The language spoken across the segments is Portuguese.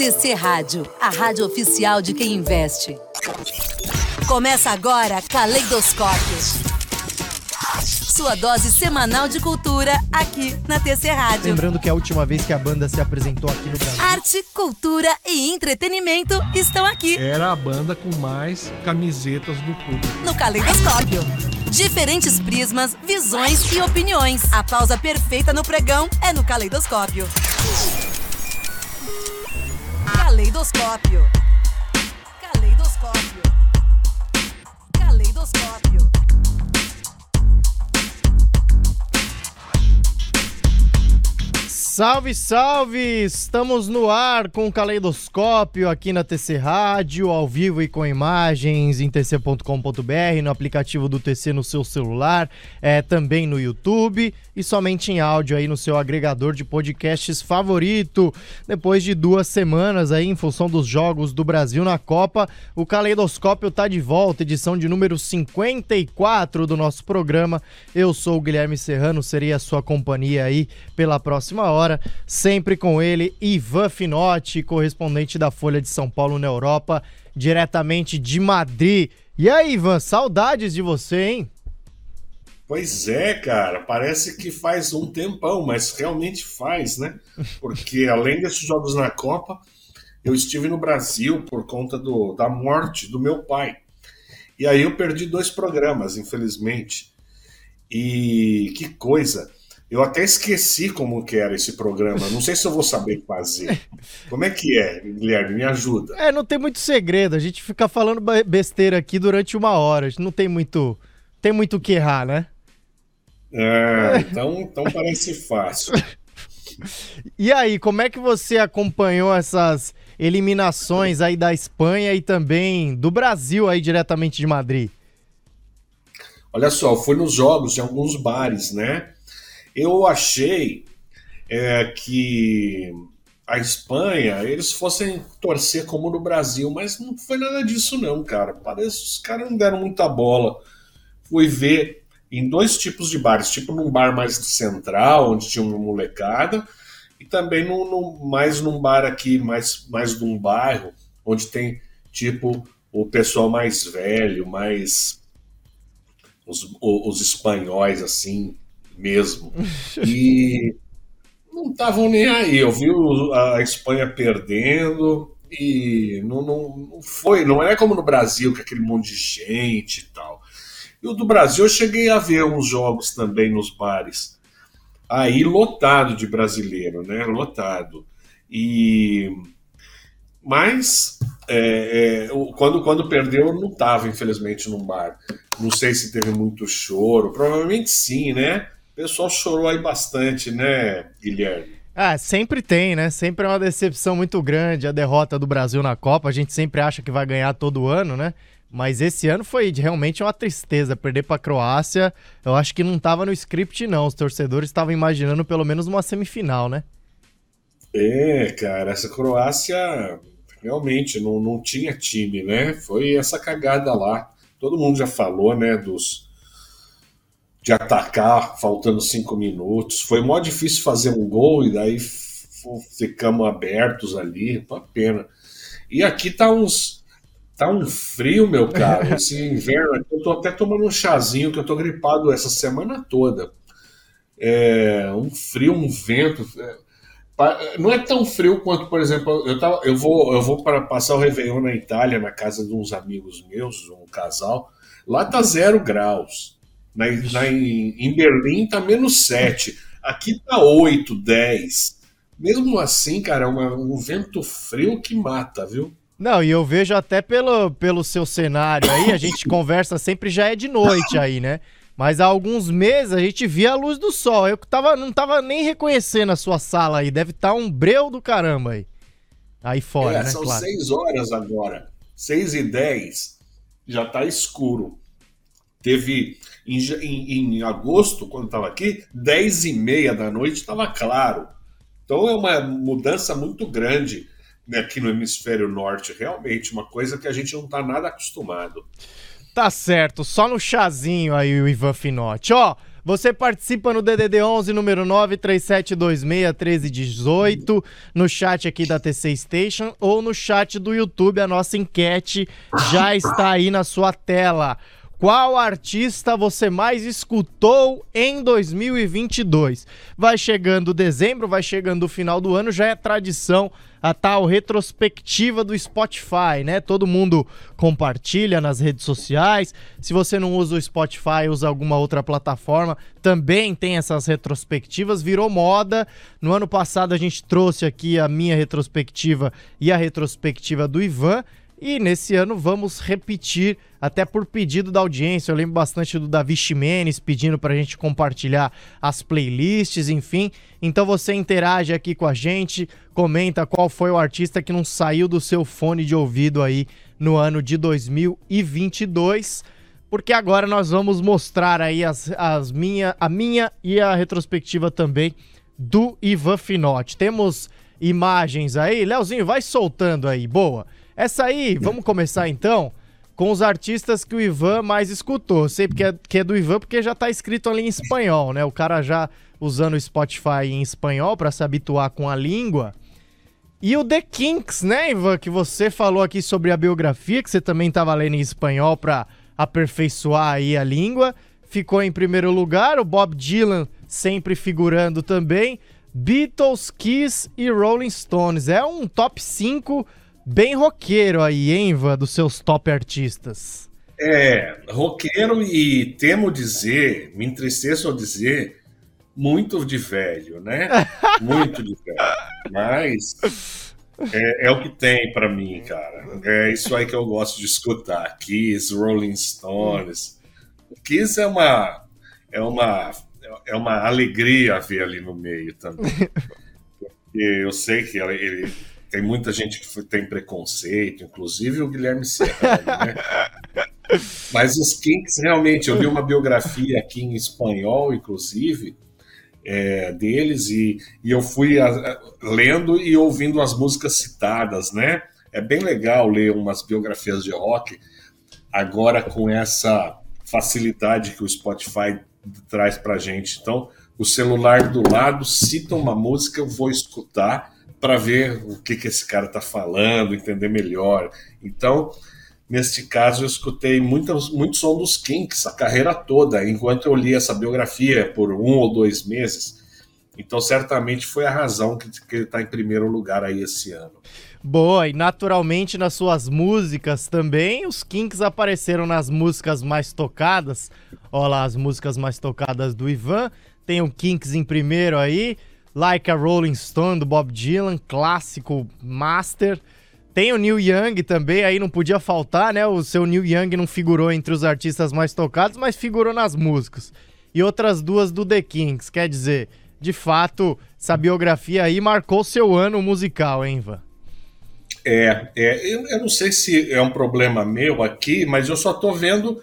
TC Rádio, a rádio oficial de quem investe. Começa agora Caleidoscópio. Sua dose semanal de cultura aqui na TC Rádio. Lembrando que a última vez que a banda se apresentou aqui no Brasil. Arte, cultura e entretenimento estão aqui. Era a banda com mais camisetas do público. No Caleidoscópio. Diferentes prismas, visões e opiniões. A pausa perfeita no pregão é no Caleidoscópio. Caleidoscópio. Caleidoscópio. Caleidoscópio. Salve, salve! Estamos no ar com o Caleidoscópio aqui na TC Rádio, ao vivo e com imagens em tc.com.br, no aplicativo do TC no seu celular, é, também no YouTube e somente em áudio aí no seu agregador de podcasts favorito. Depois de duas semanas aí, em função dos Jogos do Brasil na Copa, o Caleidoscópio tá de volta, edição de número 54 do nosso programa. Eu sou o Guilherme Serrano, serei a sua companhia aí pela próxima hora sempre com ele, Ivan Finotti, correspondente da Folha de São Paulo na Europa, diretamente de Madrid. E aí, Ivan, saudades de você, hein? Pois é, cara, parece que faz um tempão, mas realmente faz, né? Porque além desses jogos na Copa, eu estive no Brasil por conta do, da morte do meu pai. E aí eu perdi dois programas, infelizmente. E que coisa! Eu até esqueci como que era esse programa. Não sei se eu vou saber fazer. Como é que é, Guilherme? Me ajuda. É, não tem muito segredo. A gente fica falando besteira aqui durante uma hora. Não tem muito, tem muito o que errar, né? Ah, então, então parece fácil. E aí, como é que você acompanhou essas eliminações aí da Espanha e também do Brasil aí diretamente de Madrid? Olha só, fui nos jogos de alguns bares, né? Eu achei é, que a Espanha eles fossem torcer como no Brasil, mas não foi nada disso não, cara. Parece que os caras não deram muita bola. Fui ver em dois tipos de bares, tipo num bar mais central, onde tinha uma molecada, e também no, mais num bar aqui, mais, mais num bairro, onde tem tipo o pessoal mais velho, mais os, os espanhóis assim, mesmo. E não estavam nem aí. Eu vi a Espanha perdendo e não, não, não, foi, não é como no Brasil, que é aquele monte de gente e tal. E o do Brasil eu cheguei a ver uns jogos também nos bares. Aí lotado de brasileiro, né? Lotado. E mas é, é, quando, quando perdeu, eu não estava, infelizmente, num bar. Não sei se teve muito choro. Provavelmente sim, né? O pessoal chorou aí bastante, né, Guilherme? Ah, sempre tem, né? Sempre é uma decepção muito grande a derrota do Brasil na Copa. A gente sempre acha que vai ganhar todo ano, né? Mas esse ano foi realmente uma tristeza perder para a Croácia. Eu acho que não estava no script não. Os torcedores estavam imaginando pelo menos uma semifinal, né? É, cara, essa Croácia realmente não, não tinha time, né? Foi essa cagada lá. Todo mundo já falou, né, dos de atacar faltando cinco minutos. Foi mó difícil fazer um gol e daí ficamos abertos ali, uma pena. E aqui tá uns tá um frio, meu caro. Esse inverno aqui, eu tô até tomando um chazinho que eu tô gripado essa semana toda. É, um frio, um vento. É, não é tão frio quanto, por exemplo, eu, tava, eu vou, eu vou para passar o Réveillon na Itália, na casa de uns amigos meus, um casal. Lá tá zero graus. Na, na, em Berlim tá menos 7. Aqui tá 8, 10. Mesmo assim, cara, é uma, um vento frio que mata, viu? Não, e eu vejo até pelo, pelo seu cenário aí, a gente conversa sempre já é de noite aí, né? Mas há alguns meses a gente via a luz do sol. Eu tava, não tava nem reconhecendo a sua sala aí. Deve estar tá um breu do caramba aí. Aí fora, é, né? São claro. 6 horas agora. 6 e 10. Já tá escuro. Teve em, em, em agosto, quando estava aqui, 10 e meia da noite estava claro. Então é uma mudança muito grande né, aqui no hemisfério norte, realmente, uma coisa que a gente não está nada acostumado. Tá certo, só no chazinho aí o Ivan Finotti. Ó, Você participa no DDD 11 número 937261318, no chat aqui da TC Station ou no chat do YouTube. A nossa enquete já está aí na sua tela. Qual artista você mais escutou em 2022? Vai chegando dezembro, vai chegando o final do ano, já é tradição a tal retrospectiva do Spotify, né? Todo mundo compartilha nas redes sociais. Se você não usa o Spotify, usa alguma outra plataforma, também tem essas retrospectivas, virou moda. No ano passado a gente trouxe aqui a minha retrospectiva e a retrospectiva do Ivan. E nesse ano vamos repetir, até por pedido da audiência. Eu lembro bastante do Davi Ximenes pedindo para a gente compartilhar as playlists, enfim. Então você interage aqui com a gente, comenta qual foi o artista que não saiu do seu fone de ouvido aí no ano de 2022. Porque agora nós vamos mostrar aí as, as minha, a minha e a retrospectiva também do Ivan Finotti. Temos imagens aí. Leozinho, vai soltando aí. Boa. Essa aí, vamos começar então com os artistas que o Ivan mais escutou. Sei porque é, que é do Ivan porque já tá escrito ali em espanhol, né? O cara já usando o Spotify em espanhol para se habituar com a língua. E o The Kinks, né, Ivan, que você falou aqui sobre a biografia, que você também tava lendo em espanhol para aperfeiçoar aí a língua. Ficou em primeiro lugar, o Bob Dylan sempre figurando também. Beatles, Kiss e Rolling Stones. É um top 5 bem roqueiro aí, hein, Ivan, dos seus top artistas. É, roqueiro e temo dizer, me entristeço ao dizer, muito de velho, né? Muito de velho. Mas é, é o que tem para mim, cara. É isso aí que eu gosto de escutar. Kiss, Rolling Stones. Kiss é uma, é uma, é uma alegria ver ali no meio também. Porque eu sei que ele, tem muita gente que tem preconceito, inclusive o Guilherme Serrano, né? Mas os Kinks, realmente, eu li uma biografia aqui em espanhol, inclusive, é, deles, e, e eu fui a, a, lendo e ouvindo as músicas citadas, né? É bem legal ler umas biografias de rock, agora com essa facilidade que o Spotify traz pra gente. Então, o celular do lado cita uma música, eu vou escutar para ver o que, que esse cara está falando, entender melhor. Então, neste caso, eu escutei muito, muito som dos Kinks a carreira toda, enquanto eu li essa biografia por um ou dois meses. Então, certamente foi a razão que, que ele está em primeiro lugar aí esse ano. Boa, e naturalmente nas suas músicas também, os Kinks apareceram nas músicas mais tocadas. Olha lá, as músicas mais tocadas do Ivan. Tem o Kinks em primeiro aí. Like a Rolling Stone do Bob Dylan, clássico master. Tem o Neil Young também, aí não podia faltar, né? O seu Neil Young não figurou entre os artistas mais tocados, mas figurou nas músicas. E outras duas do The Kings, quer dizer, de fato, essa biografia aí marcou seu ano musical, hein, Ivan? É, é eu, eu não sei se é um problema meu aqui, mas eu só tô vendo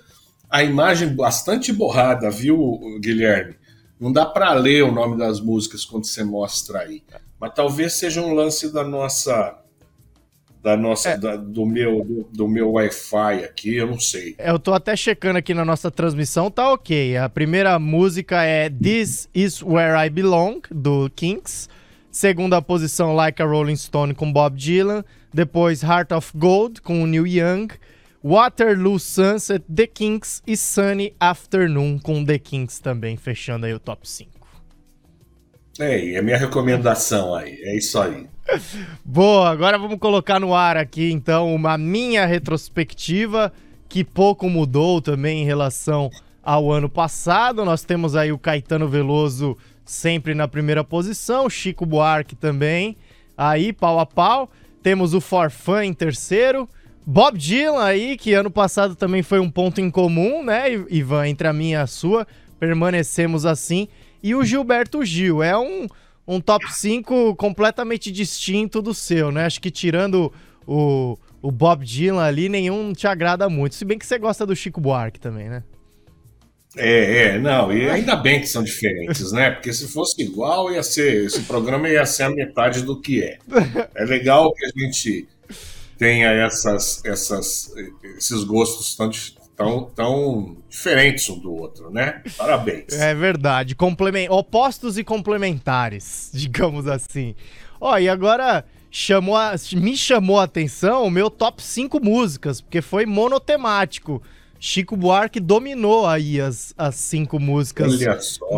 a imagem bastante borrada, viu, Guilherme? Não dá para ler o nome das músicas quando você mostra aí. Mas talvez seja um lance da nossa da nossa é. da, do meu do, do meu Wi-Fi aqui, eu não sei. É, eu tô até checando aqui na nossa transmissão, tá OK. A primeira música é This Is Where I Belong do Kinks. Segunda posição Like a Rolling Stone com Bob Dylan, depois Heart of Gold com Neil Young. Waterloo Sunset, The Kinks e Sunny Afternoon com The Kinks também, fechando aí o top 5. É, a minha recomendação aí, é isso aí. Boa, agora vamos colocar no ar aqui então uma minha retrospectiva que pouco mudou também em relação ao ano passado. Nós temos aí o Caetano Veloso sempre na primeira posição, Chico Buarque também, aí pau a pau. Temos o Forfã em terceiro, Bob Dylan aí, que ano passado também foi um ponto em comum, né, Ivan, entre a minha e a sua. Permanecemos assim. E o Gilberto Gil é um, um top 5 completamente distinto do seu, né? Acho que tirando o, o Bob Dylan ali, nenhum te agrada muito. Se bem que você gosta do Chico Buarque também, né? É, é, não, e ainda bem que são diferentes, né? Porque se fosse igual, ia ser. Esse programa ia ser a metade do que é. É legal que a gente tenha essas, essas, esses gostos tão, tão, tão diferentes um do outro, né? Parabéns. É verdade. Complemen... Opostos e complementares, digamos assim. Ó, e agora chamou a... me chamou a atenção o meu top 5 músicas, porque foi monotemático. Chico Buarque dominou aí as, as cinco músicas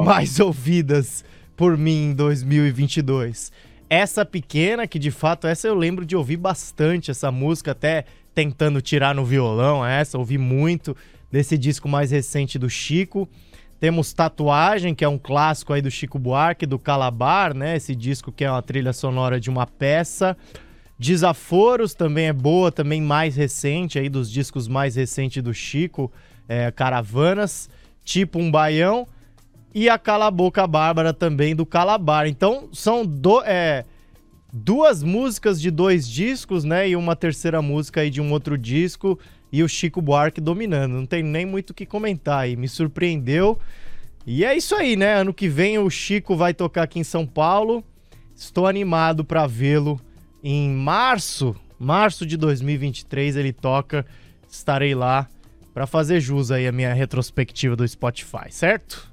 mais ouvidas por mim em 2022. Essa pequena, que de fato essa eu lembro de ouvir bastante essa música, até tentando tirar no violão essa, ouvi muito desse disco mais recente do Chico. Temos Tatuagem, que é um clássico aí do Chico Buarque, do Calabar, né? Esse disco que é uma trilha sonora de uma peça. Desaforos também é boa, também mais recente aí dos discos mais recentes do Chico, é, Caravanas, tipo um baião e a Cala Boca Bárbara também do Calabar. Então são do, é, duas músicas de dois discos, né? E uma terceira música aí de um outro disco. E o Chico Buarque dominando. Não tem nem muito o que comentar aí. Me surpreendeu. E é isso aí, né? Ano que vem o Chico vai tocar aqui em São Paulo. Estou animado para vê-lo em março. Março de 2023 ele toca. Estarei lá para fazer jus aí a minha retrospectiva do Spotify, certo?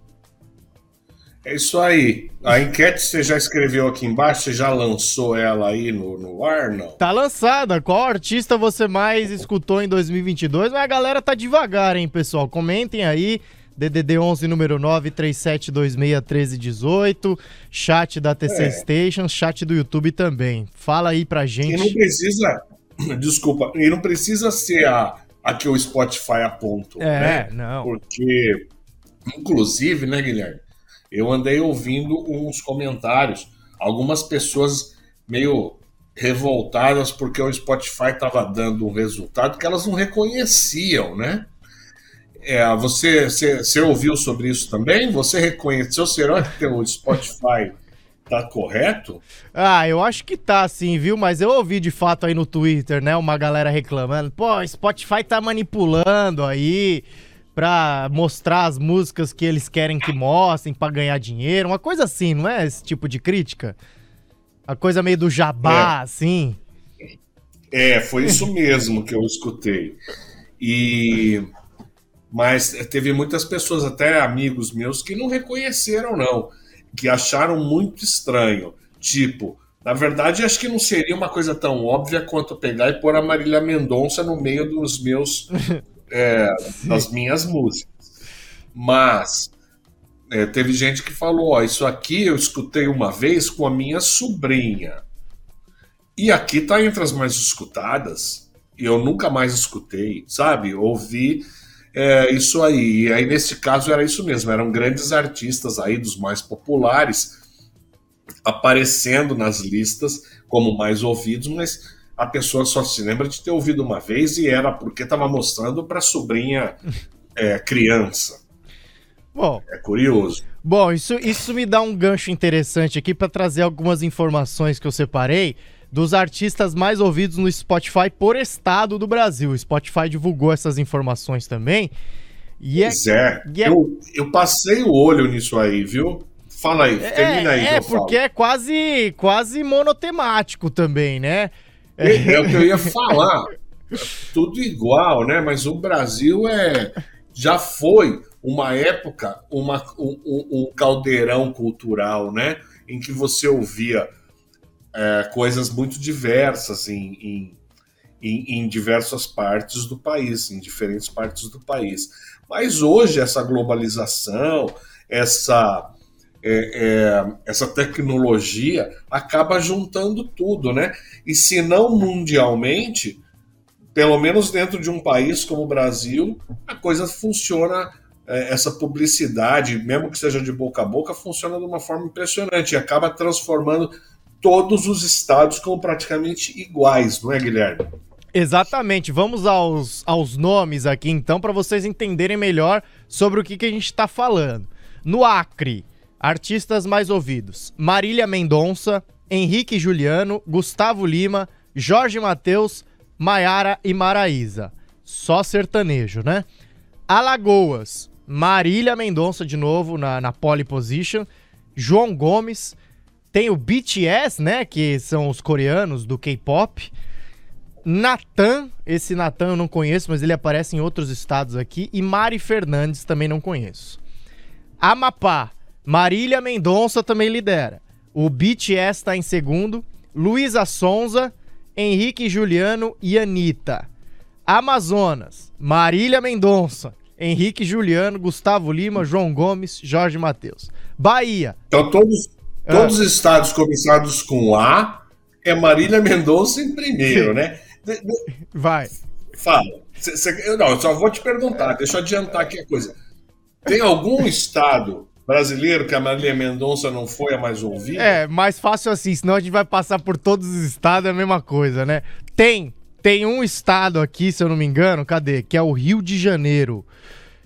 É isso aí. A enquete você já escreveu aqui embaixo, você já lançou ela aí no, no ar, não? Tá lançada. Qual artista você mais escutou em 2022? Mas a galera tá devagar, hein, pessoal? Comentem aí. DDD 11 número 9 37261318, chat da TC é. Station, chat do YouTube também. Fala aí pra gente. E não precisa, desculpa, e não precisa ser a, a que o Spotify aponta, é, né? não. Porque inclusive, né, Guilherme? Eu andei ouvindo uns comentários, algumas pessoas meio revoltadas porque o Spotify estava dando um resultado que elas não reconheciam, né? É, você, você, você, ouviu sobre isso também? Você reconheceu? Será que o Spotify tá correto? Ah, eu acho que tá sim, viu? Mas eu ouvi de fato aí no Twitter, né? Uma galera reclamando. Pô, Spotify tá manipulando aí pra mostrar as músicas que eles querem que mostrem para ganhar dinheiro, uma coisa assim, não é esse tipo de crítica? A coisa meio do jabá, é. assim. É, foi isso mesmo que eu escutei. E mas teve muitas pessoas, até amigos meus, que não reconheceram não, que acharam muito estranho. Tipo, na verdade, acho que não seria uma coisa tão óbvia quanto pegar e pôr a Marília Mendonça no meio dos meus é, das minhas músicas. Mas é, teve gente que falou: ó, isso aqui eu escutei uma vez com a minha sobrinha. E aqui tá entre as mais escutadas. E eu nunca mais escutei, sabe? Ouvi é, isso aí. E aí, nesse caso, era isso mesmo. Eram grandes artistas aí, dos mais populares, aparecendo nas listas como mais ouvidos, mas a pessoa só se lembra de ter ouvido uma vez e era porque estava mostrando para sobrinha é, criança. Bom, é curioso. Bom, isso, isso me dá um gancho interessante aqui para trazer algumas informações que eu separei dos artistas mais ouvidos no Spotify por estado do Brasil. O Spotify divulgou essas informações também. E é, pois é, é... Eu, eu passei o olho nisso aí, viu? Fala aí, termina aí. É, porque falo. é quase, quase monotemático também, né? É, é o que eu ia falar. Tudo igual, né? Mas o Brasil é já foi uma época, uma, um, um caldeirão cultural, né? Em que você ouvia é, coisas muito diversas em, em, em, em, diversas partes do país, em diferentes partes do país. Mas hoje essa globalização, essa é, é, essa tecnologia acaba juntando tudo, né? E se não mundialmente, pelo menos dentro de um país como o Brasil, a coisa funciona, é, essa publicidade, mesmo que seja de boca a boca, funciona de uma forma impressionante e acaba transformando todos os estados como praticamente iguais, não é, Guilherme? Exatamente. Vamos aos, aos nomes aqui então, para vocês entenderem melhor sobre o que, que a gente está falando. No Acre, Artistas mais ouvidos: Marília Mendonça, Henrique Juliano, Gustavo Lima, Jorge Mateus, Maiara e Maraísa. Só sertanejo, né? Alagoas, Marília Mendonça de novo na, na pole position, João Gomes, tem o BTS, né, que são os coreanos do K-pop. Natan, esse Natan eu não conheço, mas ele aparece em outros estados aqui. E Mari Fernandes também não conheço. Amapá, Marília Mendonça também lidera. O BTS está em segundo. Luísa Sonza, Henrique Juliano e Anitta. Amazonas, Marília Mendonça, Henrique Juliano, Gustavo Lima, João Gomes, Jorge Matheus. Bahia. Então todos, todos os estados começados com A é Marília Mendonça em primeiro, né? Vai. Fala. Cê, cê, não, eu só vou te perguntar, deixa eu adiantar aqui a coisa. Tem algum estado brasileiro que a Marília Mendonça não foi a mais ouvida? É, mais fácil assim, senão a gente vai passar por todos os estados, é a mesma coisa, né? Tem, tem um estado aqui, se eu não me engano, cadê? Que é o Rio de Janeiro.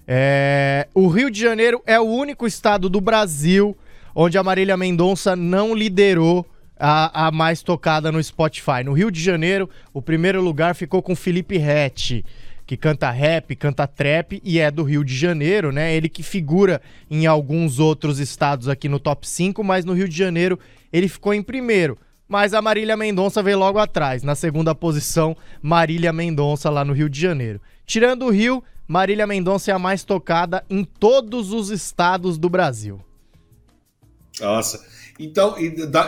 É... O Rio de Janeiro é o único estado do Brasil onde a Marília Mendonça não liderou a, a mais tocada no Spotify. No Rio de Janeiro, o primeiro lugar ficou com Felipe Rett que canta rap, canta trap e é do Rio de Janeiro, né? Ele que figura em alguns outros estados aqui no top 5, mas no Rio de Janeiro ele ficou em primeiro. Mas a Marília Mendonça veio logo atrás, na segunda posição, Marília Mendonça lá no Rio de Janeiro. Tirando o Rio, Marília Mendonça é a mais tocada em todos os estados do Brasil. Nossa. Então,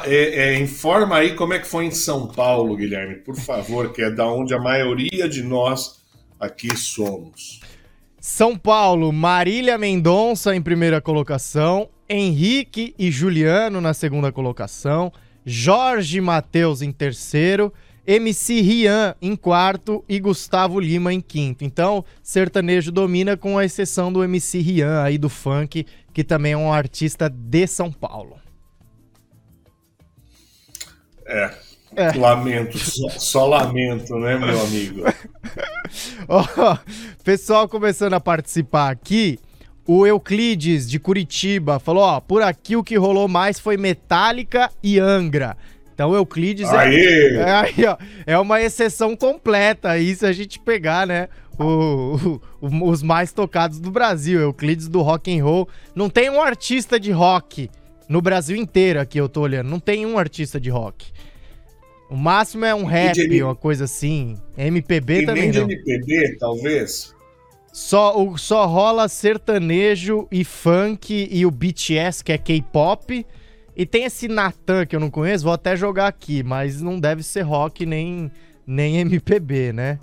é, é, informa aí como é que foi em São Paulo, Guilherme, por favor, que é da onde a maioria de nós aqui somos. São Paulo, Marília Mendonça em primeira colocação, Henrique e Juliano na segunda colocação, Jorge Matheus em terceiro, MC Rian em quarto e Gustavo Lima em quinto. Então, sertanejo domina com a exceção do MC Rian aí do funk, que também é um artista de São Paulo. É, é. Lamento, só, só, lamento, né, meu amigo? oh, pessoal começando a participar aqui. O Euclides de Curitiba falou: ó, por aqui o que rolou mais foi Metallica e Angra. Então o Euclides é, é, aí, ó, é uma exceção completa aí se a gente pegar, né? O, o, os mais tocados do Brasil, Euclides do rock and roll. Não tem um artista de rock no Brasil inteiro aqui, eu tô olhando. Não tem um artista de rock. O máximo é um rap, de... uma coisa assim. MPB e também nem não. de MPB, talvez. Só, o, só rola sertanejo e funk e o BTS, que é K-pop. E tem esse Natan que eu não conheço, vou até jogar aqui, mas não deve ser rock nem, nem MPB, né?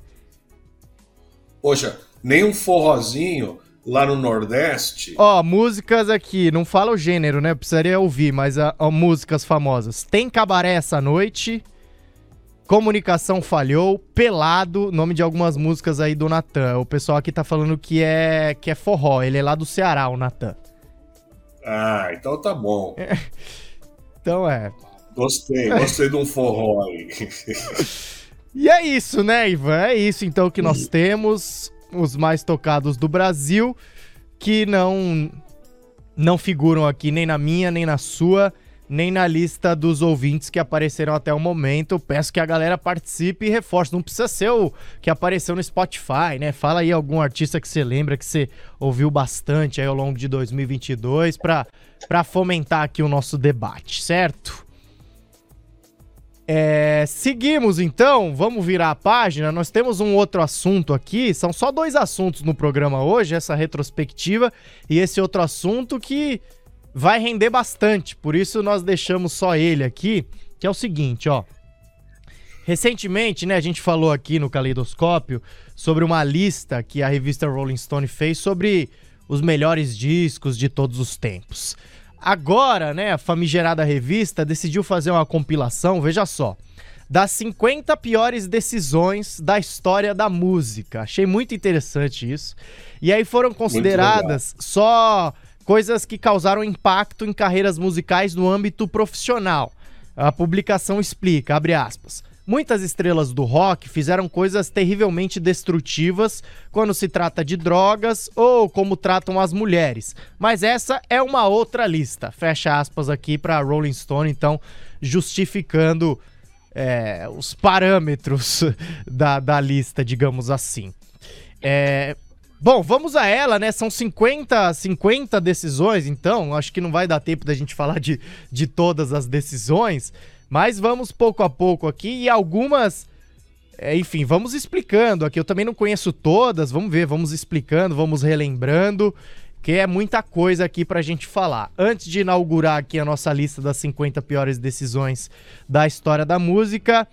Poxa, nem um forrozinho lá no Nordeste. Ó, músicas aqui, não fala o gênero, né? Eu precisaria ouvir, mas a, a músicas famosas. Tem cabaré essa noite. Comunicação falhou, pelado, nome de algumas músicas aí do Natan. O pessoal aqui tá falando que é que é forró, ele é lá do Ceará, o Natan. Ah, então tá bom. então é. Gostei, gostei de um forró aí. e é isso, né, Ivan? É isso então que nós temos, os mais tocados do Brasil, que não não figuram aqui nem na minha, nem na sua nem na lista dos ouvintes que apareceram até o momento. Peço que a galera participe e reforce. Não precisa ser o que apareceu no Spotify, né? Fala aí algum artista que você lembra que você ouviu bastante aí ao longo de 2022 para fomentar aqui o nosso debate, certo? É, seguimos então, vamos virar a página. Nós temos um outro assunto aqui. São só dois assuntos no programa hoje: essa retrospectiva e esse outro assunto que vai render bastante. Por isso nós deixamos só ele aqui, que é o seguinte, ó. Recentemente, né, a gente falou aqui no Caleidoscópio sobre uma lista que a revista Rolling Stone fez sobre os melhores discos de todos os tempos. Agora, né, a famigerada revista decidiu fazer uma compilação, veja só, das 50 piores decisões da história da música. Achei muito interessante isso. E aí foram consideradas só coisas que causaram impacto em carreiras musicais no âmbito profissional. A publicação explica, abre aspas. Muitas estrelas do rock fizeram coisas terrivelmente destrutivas quando se trata de drogas ou como tratam as mulheres. Mas essa é uma outra lista. Fecha aspas aqui para Rolling Stone, então, justificando é, os parâmetros da, da lista, digamos assim. É, Bom, vamos a ela, né? São 50, 50 decisões, então acho que não vai dar tempo da gente falar de, de todas as decisões, mas vamos pouco a pouco aqui e algumas é, enfim, vamos explicando aqui. Eu também não conheço todas, vamos ver, vamos explicando, vamos relembrando, que é muita coisa aqui pra gente falar. Antes de inaugurar aqui a nossa lista das 50 piores decisões da história da música,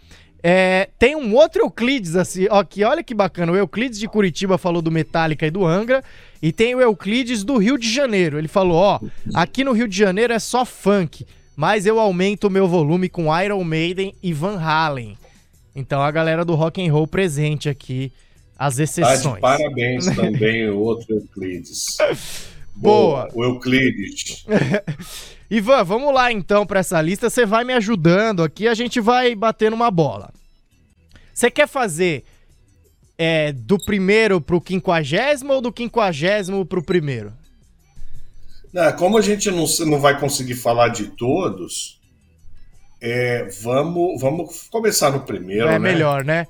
é, tem um outro Euclides assim, aqui, olha que bacana. O Euclides de Curitiba falou do Metallica e do Angra, e tem o Euclides do Rio de Janeiro. Ele falou: ó, aqui no Rio de Janeiro é só funk, mas eu aumento o meu volume com Iron Maiden e Van Halen. Então a galera do rock and roll presente aqui, as exceções. Tá parabéns também o outro Euclides. Boa. Boa. O Euclides. Ivan, vamos lá então para essa lista. Você vai me ajudando aqui, a gente vai batendo uma bola. Você quer fazer é, do primeiro pro quinquagésimo ou do quinquagésimo pro primeiro? Não, como a gente não, não vai conseguir falar de todos, é, vamos, vamos começar no primeiro. É né? melhor, né?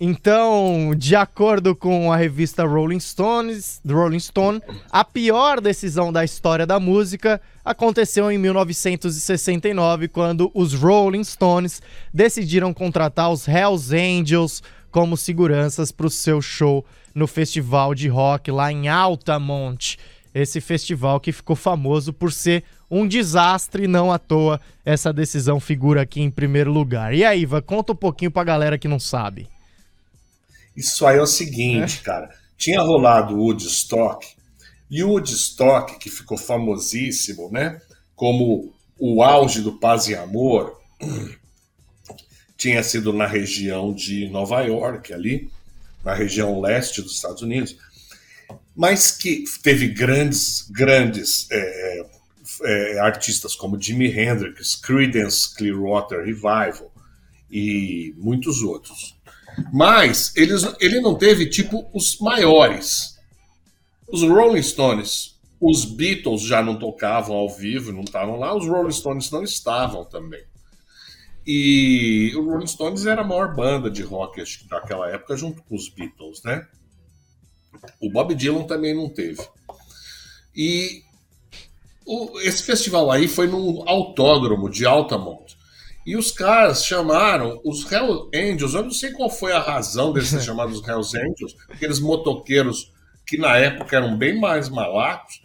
Então, de acordo com a revista Rolling Stones, Rolling Stone, a pior decisão da história da música aconteceu em 1969, quando os Rolling Stones decidiram contratar os Hells Angels como seguranças para o seu show no festival de rock lá em Altamont. Esse festival que ficou famoso por ser um desastre, não à toa essa decisão figura aqui em primeiro lugar. E aí, Iva, conta um pouquinho pra galera que não sabe. Isso aí é o seguinte, é. cara. Tinha rolado o Woodstock, e o Woodstock, que ficou famosíssimo, né? Como o auge do paz e amor, tinha sido na região de Nova York, ali, na região leste dos Estados Unidos, mas que teve grandes, grandes é, é, artistas como Jimi Hendrix, Creedence Clearwater Revival e muitos outros. Mas eles, ele não teve, tipo, os maiores. Os Rolling Stones, os Beatles já não tocavam ao vivo, não estavam lá, os Rolling Stones não estavam também. E o Rolling Stones era a maior banda de rock acho que, daquela época, junto com os Beatles, né? O Bob Dylan também não teve. E o, esse festival aí foi num autódromo de Altamont. E os caras chamaram os Hell Angels. Eu não sei qual foi a razão deles ser chamados Hells Angels, aqueles motoqueiros que na época eram bem mais malacos,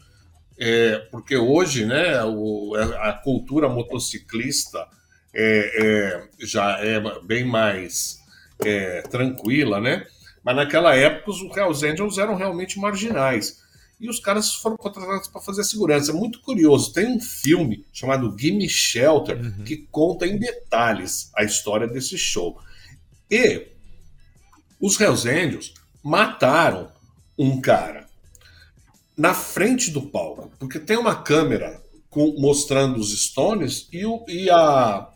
é, porque hoje né, o, a cultura motociclista é, é, já é bem mais é, tranquila, né? Mas naquela época os Hells Angels eram realmente marginais e os caras foram contratados para fazer a segurança. É muito curioso. Tem um filme chamado Gimme Shelter uhum. que conta em detalhes a história desse show. E os Hells Angels mataram um cara na frente do palco, porque tem uma câmera com, mostrando os Stones e, o, e a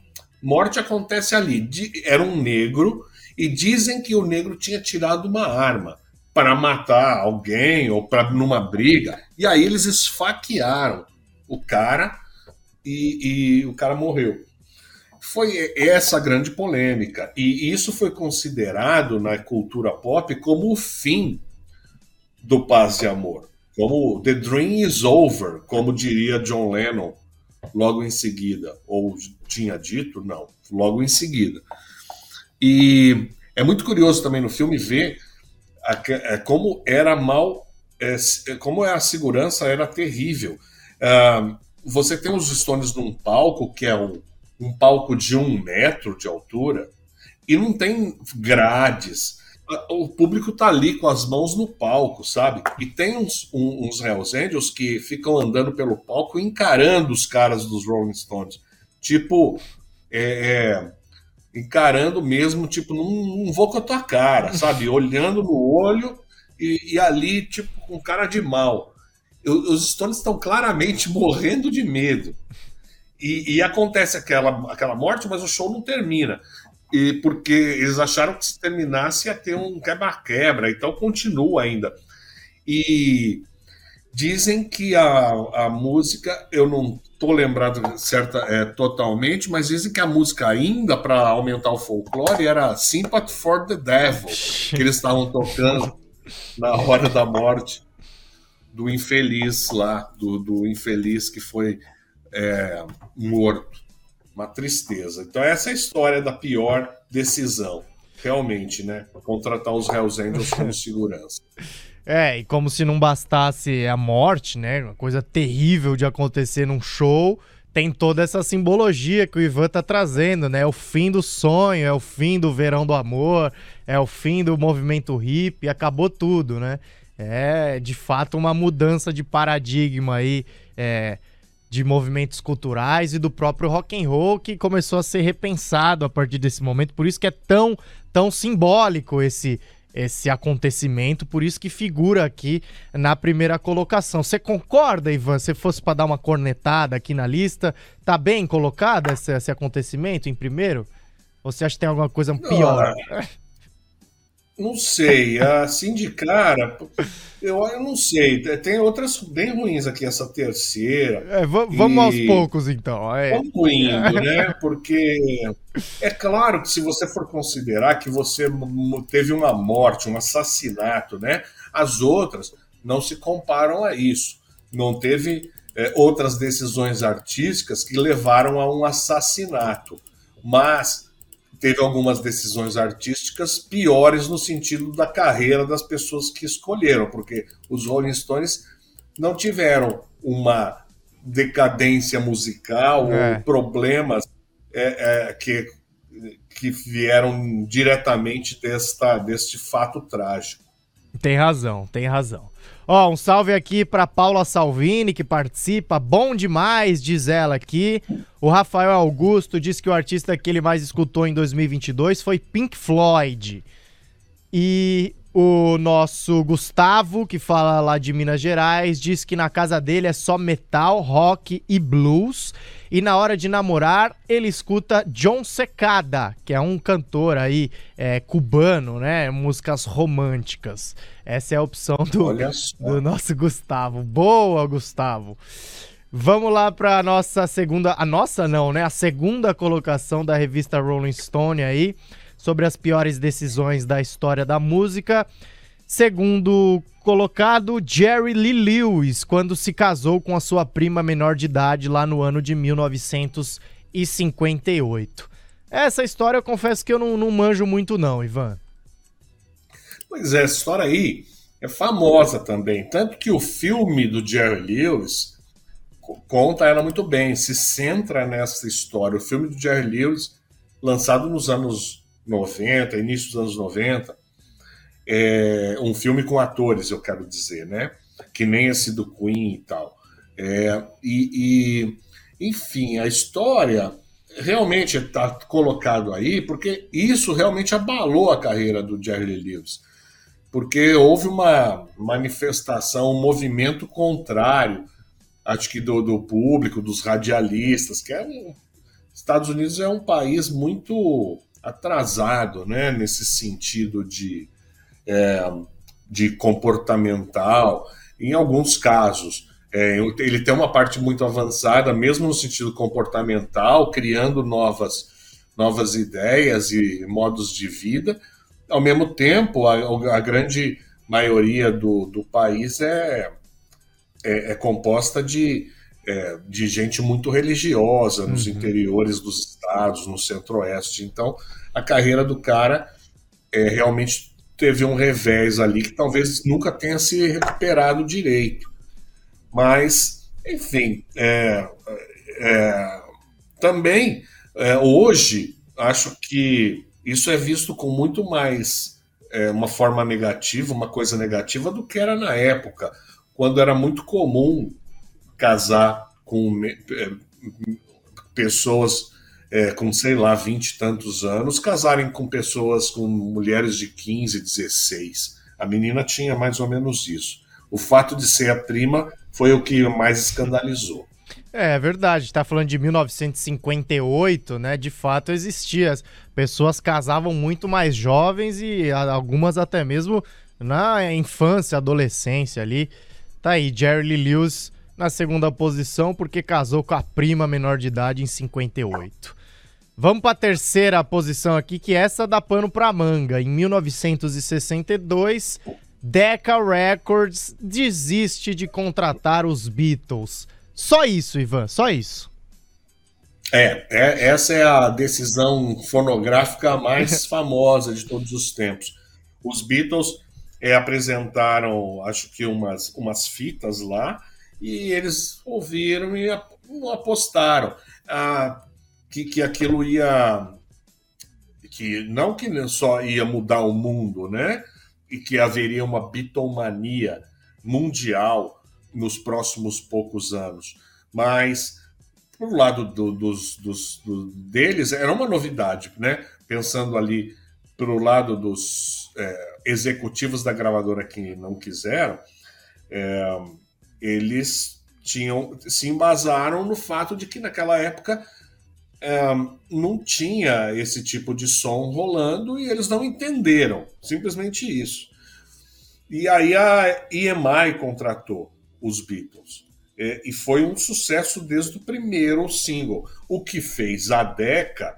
morte acontece ali. era um negro e dizem que o negro tinha tirado uma arma para matar alguém ou para numa briga. E aí eles esfaquearam o cara e, e o cara morreu. Foi essa grande polêmica. E isso foi considerado na cultura pop como o fim do paz e amor. Como The Dream is Over, como diria John Lennon logo em seguida. Ou tinha dito, não, logo em seguida. E é muito curioso também no filme ver como era mal, é, é, como a segurança era terrível. você tem os Stones num palco que é um, um palco de um metro de altura e não tem grades. O público tá ali com as mãos no palco, sabe? E tem uns, uns Hells Angels que ficam andando pelo palco encarando os caras dos Rolling Stones. Tipo, é, encarando mesmo, tipo, não, não vou com a tua cara, sabe? Olhando no olho e, e ali, tipo, com cara de mal. Eu, os Stones estão claramente morrendo de medo. E, e, acontece aquela, aquela morte, mas o show não termina. E porque eles acharam que se terminasse ia ter um quebra-quebra, então continua ainda. E dizem que a, a música, eu não tô lembrado certa, é, totalmente, mas dizem que a música ainda, para aumentar o folclore, era Sympathy for the Devil, que eles estavam tocando na hora da morte do infeliz lá, do, do infeliz que foi é, morto. Uma tristeza. Então, essa é a história da pior decisão. realmente, né? Contratar os Hells Angels como segurança. É, e como se não bastasse a morte, né? Uma coisa terrível de acontecer num show, tem toda essa simbologia que o Ivan tá trazendo, né? É o fim do sonho, é o fim do verão do amor, é o fim do movimento hippie, acabou tudo, né? É, de fato, uma mudança de paradigma aí, é, de movimentos culturais e do próprio rock and roll que começou a ser repensado a partir desse momento. Por isso que é tão, tão simbólico esse esse acontecimento, por isso que figura aqui na primeira colocação. Você concorda, Ivan? Se fosse para dar uma cornetada aqui na lista, tá bem colocado esse, esse acontecimento em primeiro? Ou você acha que tem alguma coisa pior? não sei, assim de cara, eu, eu não sei. Tem outras bem ruins aqui, essa terceira. É, vamos e... aos poucos, então. É. Vamos indo, né? Porque é claro que se você for considerar que você teve uma morte, um assassinato, né? As outras não se comparam a isso. Não teve é, outras decisões artísticas que levaram a um assassinato. Mas teve algumas decisões artísticas piores no sentido da carreira das pessoas que escolheram, porque os Rolling Stones não tiveram uma decadência musical é. ou problemas é, é, que, que vieram diretamente desta, deste fato trágico. Tem razão, tem razão. Ó, um salve aqui para Paula Salvini, que participa. Bom demais, diz ela aqui. O Rafael Augusto diz que o artista que ele mais escutou em 2022 foi Pink Floyd. E o nosso Gustavo, que fala lá de Minas Gerais, diz que na casa dele é só metal, rock e blues. E na hora de namorar, ele escuta John Secada, que é um cantor aí é, cubano, né? Músicas românticas. Essa é a opção do, do nosso Gustavo. Boa, Gustavo. Vamos lá para a nossa segunda. A nossa não, né? A segunda colocação da revista Rolling Stone aí, sobre as piores decisões da história da música. Segundo colocado, Jerry Lee Lewis, quando se casou com a sua prima menor de idade lá no ano de 1958. Essa história eu confesso que eu não, não manjo muito, não, Ivan. Pois é, essa história aí é famosa também. Tanto que o filme do Jerry Lewis conta ela muito bem, se centra nessa história. O filme do Jerry Lewis, lançado nos anos 90, início dos anos 90, é um filme com atores, eu quero dizer, né? Que nem esse do Queen e tal. É, e, e, enfim, a história realmente está colocado aí porque isso realmente abalou a carreira do Jerry Lewis porque houve uma manifestação, um movimento contrário, acho que do, do público, dos radialistas, que é um, Estados Unidos é um país muito atrasado, né, nesse sentido de, é, de comportamental, em alguns casos. É, ele tem uma parte muito avançada, mesmo no sentido comportamental, criando novas, novas ideias e modos de vida, ao mesmo tempo, a, a grande maioria do, do país é, é, é composta de, é, de gente muito religiosa nos uhum. interiores dos estados, no centro-oeste. Então, a carreira do cara é, realmente teve um revés ali que talvez nunca tenha se recuperado direito. Mas, enfim, é, é, também é, hoje acho que isso é visto com muito mais é, uma forma negativa, uma coisa negativa do que era na época, quando era muito comum casar com é, pessoas é, com, sei lá, vinte e tantos anos, casarem com pessoas, com mulheres de 15, 16. A menina tinha mais ou menos isso. O fato de ser a prima foi o que mais escandalizou. É, é verdade, está falando de 1958, né? De fato existia. As pessoas casavam muito mais jovens e algumas até mesmo na infância, adolescência ali. Tá aí, Jerry Lewis na segunda posição porque casou com a prima menor de idade em 58. Vamos para a terceira posição aqui, que é essa dá pano para manga. Em 1962, Decca Records desiste de contratar os Beatles só isso, Ivan, só isso. É, é, essa é a decisão fonográfica mais famosa de todos os tempos. Os Beatles é, apresentaram, acho que umas, umas fitas lá, e eles ouviram e apostaram ah, que, que aquilo ia. que não que só ia mudar o mundo, né? E que haveria uma bitomania mundial nos próximos poucos anos. Mas, por lado do, dos, dos, do, deles, era uma novidade, né? Pensando ali pelo lado dos é, executivos da gravadora que não quiseram, é, eles tinham se embasaram no fato de que naquela época não tinha esse tipo de som rolando e eles não entenderam, simplesmente isso. E aí a EMI contratou os Beatles. É, e foi um sucesso desde o primeiro single, o que fez a Decca,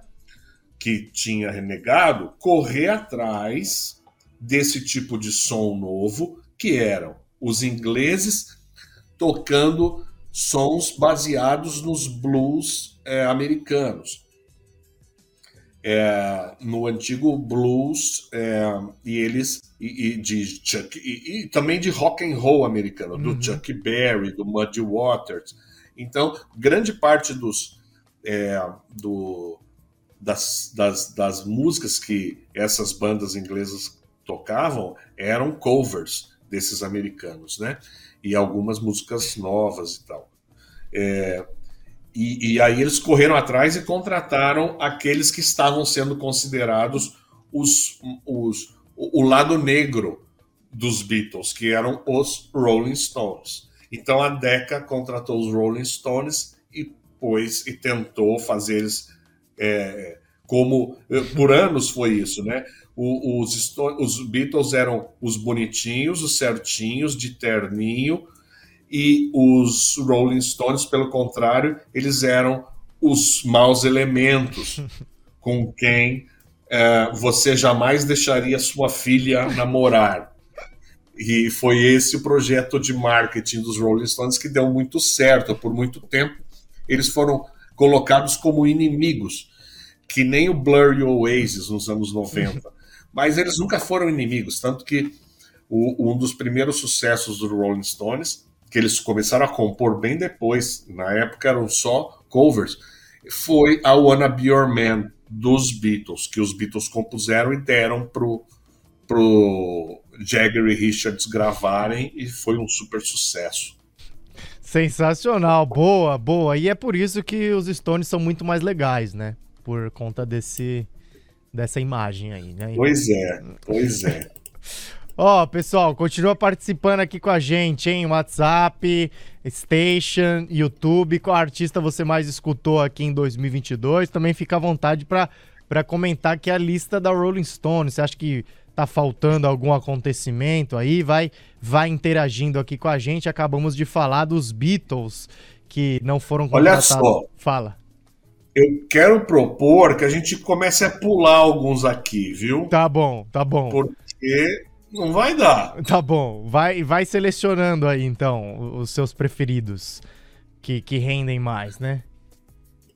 que tinha renegado, correr atrás desse tipo de som novo, que eram os ingleses tocando sons baseados nos blues é, americanos. É, no antigo blues é, e eles e, e de Chuck e, e, também de rock and roll americano uhum. do Chuck Berry do Muddy Waters então grande parte dos é, do, das, das, das músicas que essas bandas inglesas tocavam eram covers desses americanos né e algumas músicas novas e tal. E, e, aí eles correram atrás e contrataram aqueles que estavam sendo considerados os, os, o, o lado negro dos Beatles, que eram os Rolling Stones. Então a Decca contratou os Rolling Stones e pôs e tentou fazer eles é, como por anos foi isso, né? os, os Beatles eram os bonitinhos, os certinhos, de terninho, e os Rolling Stones, pelo contrário, eles eram os maus elementos com quem é, você jamais deixaria sua filha namorar. E foi esse o projeto de marketing dos Rolling Stones que deu muito certo. Por muito tempo, eles foram colocados como inimigos, que nem o Blur e o Oasis nos anos 90 mas eles nunca foram inimigos, tanto que o, um dos primeiros sucessos do Rolling Stones, que eles começaram a compor bem depois, na época eram só covers, foi a Wanna Be Your Man dos Beatles, que os Beatles compuseram e deram pro, pro Jagger e Richards gravarem e foi um super sucesso. Sensacional, boa, boa. E é por isso que os Stones são muito mais legais, né? Por conta desse dessa imagem aí, né? Pois é, pois é. Ó, oh, pessoal, continua participando aqui com a gente, hein? WhatsApp, Station, YouTube. Qual artista você mais escutou aqui em 2022? Também fica à vontade para comentar aqui a lista da Rolling Stone. Você acha que tá faltando algum acontecimento aí? Vai, vai interagindo aqui com a gente. Acabamos de falar dos Beatles que não foram contratados. Olha só. Fala. Eu quero propor que a gente comece a pular alguns aqui, viu? Tá bom, tá bom. Porque não vai dar. Tá bom, vai, vai selecionando aí então os seus preferidos que, que rendem mais, né?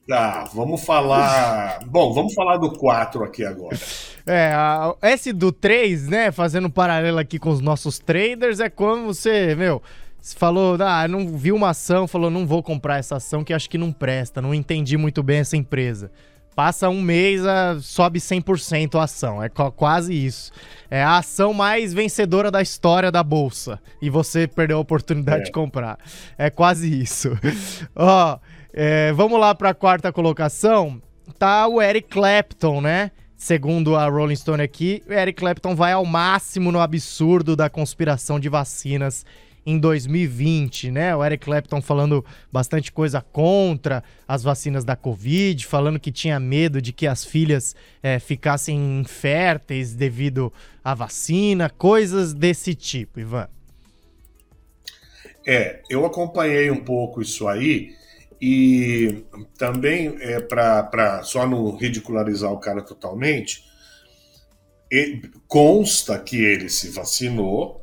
Tá, vamos falar. Bom, vamos falar do 4 aqui agora. É, a, esse do 3, né? Fazendo um paralelo aqui com os nossos traders, é como você, meu, você falou, ah, não vi uma ação, falou, não vou comprar essa ação que acho que não presta, não entendi muito bem essa empresa. Passa um mês, a, sobe 100% a ação. É quase isso. É a ação mais vencedora da história da bolsa. E você perdeu a oportunidade é. de comprar. É quase isso. Ó, é, vamos lá para a quarta colocação. Tá o Eric Clapton, né? Segundo a Rolling Stone aqui, o Eric Clapton vai ao máximo no absurdo da conspiração de vacinas em 2020, né? O Eric Clapton falando bastante coisa contra as vacinas da Covid, falando que tinha medo de que as filhas é, ficassem inférteis devido à vacina, coisas desse tipo, Ivan. É, eu acompanhei um pouco isso aí e também é para só não ridicularizar o cara totalmente, consta que ele se vacinou,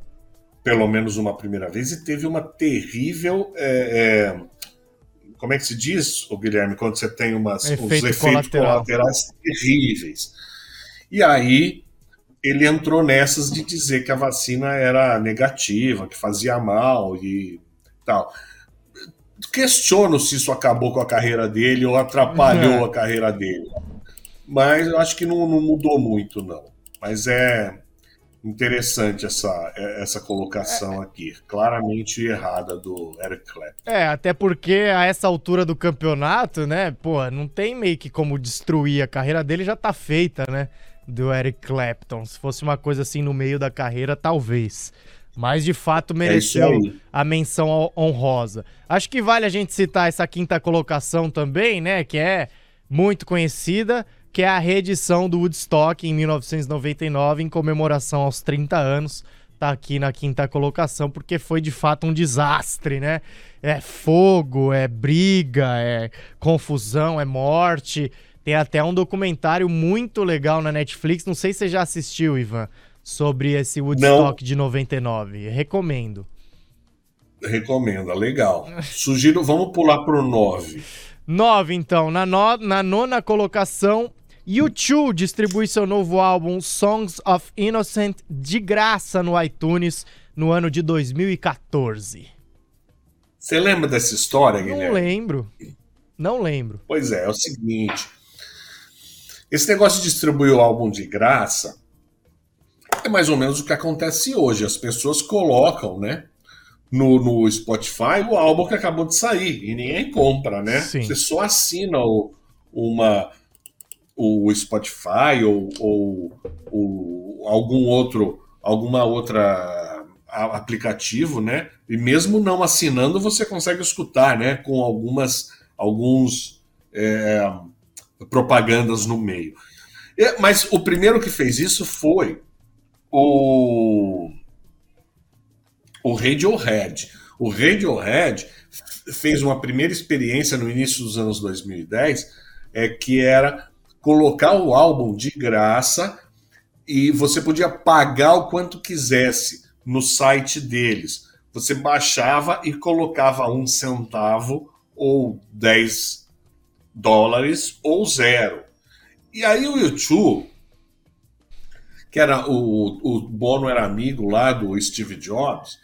pelo menos uma primeira vez, e teve uma terrível é, é, como é que se diz, o Guilherme, quando você tem umas, Efeito uns efeitos colateral. colaterais terríveis. E aí ele entrou nessas de dizer que a vacina era negativa, que fazia mal e tal. Questiono se isso acabou com a carreira dele ou atrapalhou É. a carreira dele. Mas eu acho que não, não mudou muito, não. Mas é interessante essa, essa colocação aqui. Claramente errada do Eric Clapton. É, até porque a essa altura do campeonato, né, pô, não tem meio que como destruir a carreira dele, já tá feita, né, do Eric Clapton. Se fosse uma coisa assim no meio da carreira, talvez. Mas de fato É mereceu aí. a menção hon- honrosa. Acho que vale a gente citar essa quinta colocação também, né, que é muito conhecida, que é a reedição do Woodstock em 1999 em comemoração aos 30 anos. Tá aqui na quinta colocação porque foi de fato um desastre, né? É fogo, é briga, é confusão, é morte. Tem até um documentário muito legal na Netflix, não sei se você já assistiu, Ivan, sobre esse Woodstock de 99. Recomendo. Recomenda, legal. Sugiro, vamos pular pro 9. 9, então. Na, no- na nona colocação, U2 distribui seu novo álbum Songs of Innocent de graça no iTunes no ano de 2014. Você lembra dessa história, Não Guilherme? lembro. Não lembro. Pois é, é o seguinte. Esse negócio de distribuir o álbum de graça é mais ou menos o que acontece hoje. As pessoas colocam, né? No, no Spotify o álbum que acabou de sair e ninguém compra, né? Sim. Você só assina o, uma, o Spotify ou, ou, ou algum outro, alguma outra aplicativo, né? E mesmo não assinando, você consegue escutar, né? Com algumas, alguns é, propagandas no meio. É, mas o primeiro que fez isso foi o o Radiohead. O Radiohead fez uma primeira experiência no início dos anos 2010, é que era colocar o álbum de graça e você podia pagar o quanto quisesse no site deles. Você baixava e colocava um centavo ou 10 dólares ou zero. E aí o YouTube, que era o, o Bono era amigo lá do Steve Jobs,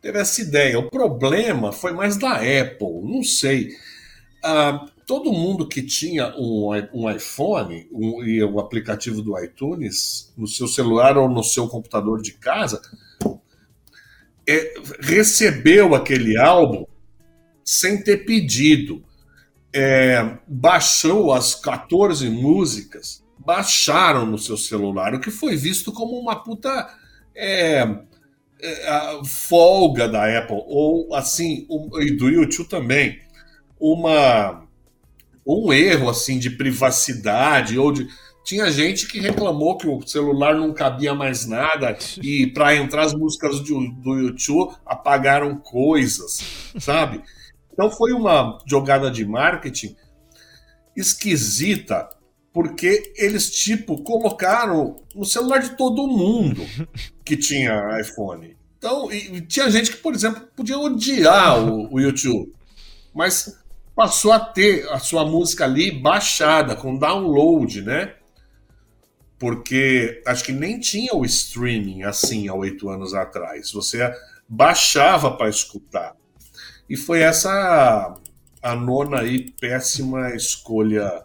teve essa ideia. O problema foi mais da Apple, não sei. Ah, todo mundo que tinha um, um iPhone um- e o aplicativo do iTunes no seu celular ou no seu computador de casa é, recebeu aquele álbum sem ter pedido. É, baixou as 14 músicas, baixaram no seu celular, o que foi visto como uma puta é, é, folga da Apple, ou assim, um, e do YouTube também, uma um erro assim de privacidade ou de tinha gente que reclamou que o celular não cabia mais nada e para entrar as músicas do, do YouTube apagaram coisas, sabe? Então foi uma jogada de marketing esquisita, porque eles tipo colocaram no celular de todo mundo que tinha iPhone. Então, e, e tinha gente que, por exemplo, podia odiar o, o YouTube, mas passou a ter a sua música ali baixada, com download, né? Porque acho que nem tinha o streaming assim há oito anos atrás. Você baixava para escutar. E foi essa a nona aí péssima escolha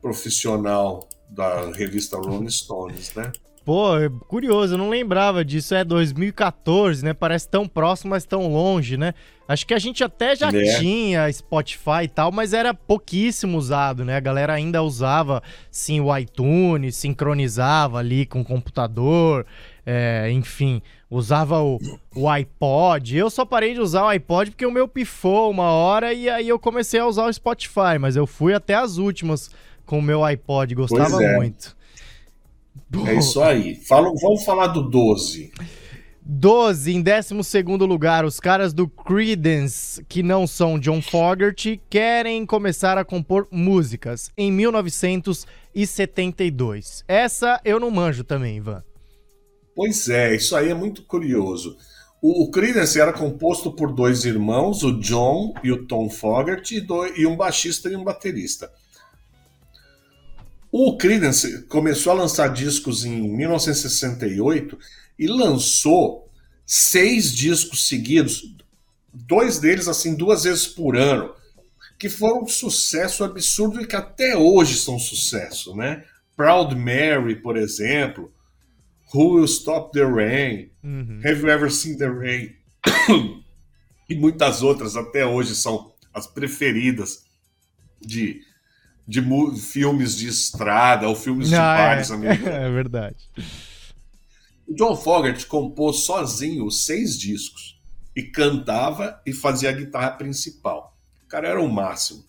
profissional da revista Rolling Stones, né? Pô, curioso, eu não lembrava disso. É 2014, né? Parece tão próximo, mas tão longe, né? Acho que a gente até já É. tinha Spotify e tal, mas era pouquíssimo usado, né? A galera ainda usava, sim, o iTunes, sincronizava ali com o computador, é, enfim, usava o, o iPod. Eu só parei de usar o iPod porque o meu pifou uma hora e aí eu comecei a usar o Spotify, mas eu fui até as últimas com o meu iPod, gostava é. muito. É isso aí. Fala, vamos falar do 12. 12, em 12 lugar, os caras do Creedence, que não são John Fogerty, querem começar a compor músicas em 1972. Essa eu não manjo também, Ivan. Pois é, isso aí é muito curioso. O, o Creedence era composto por dois irmãos, o John e o Tom Fogerty, e, e um baixista e um baterista. O Creedence começou a lançar discos em 1968 e lançou seis discos seguidos, dois deles assim duas vezes por ano, que foram um sucesso absurdo e que até hoje são sucesso, né? Proud Mary, por exemplo, Who Will Stop the Rain, uhum. Have You Ever Seen the Rain e muitas outras até hoje são as preferidas de de filmes de estrada ou filmes Não, de bares é, americanos. É verdade. O John Fogerty compôs sozinho seis discos e cantava e fazia a guitarra principal. O cara era o máximo.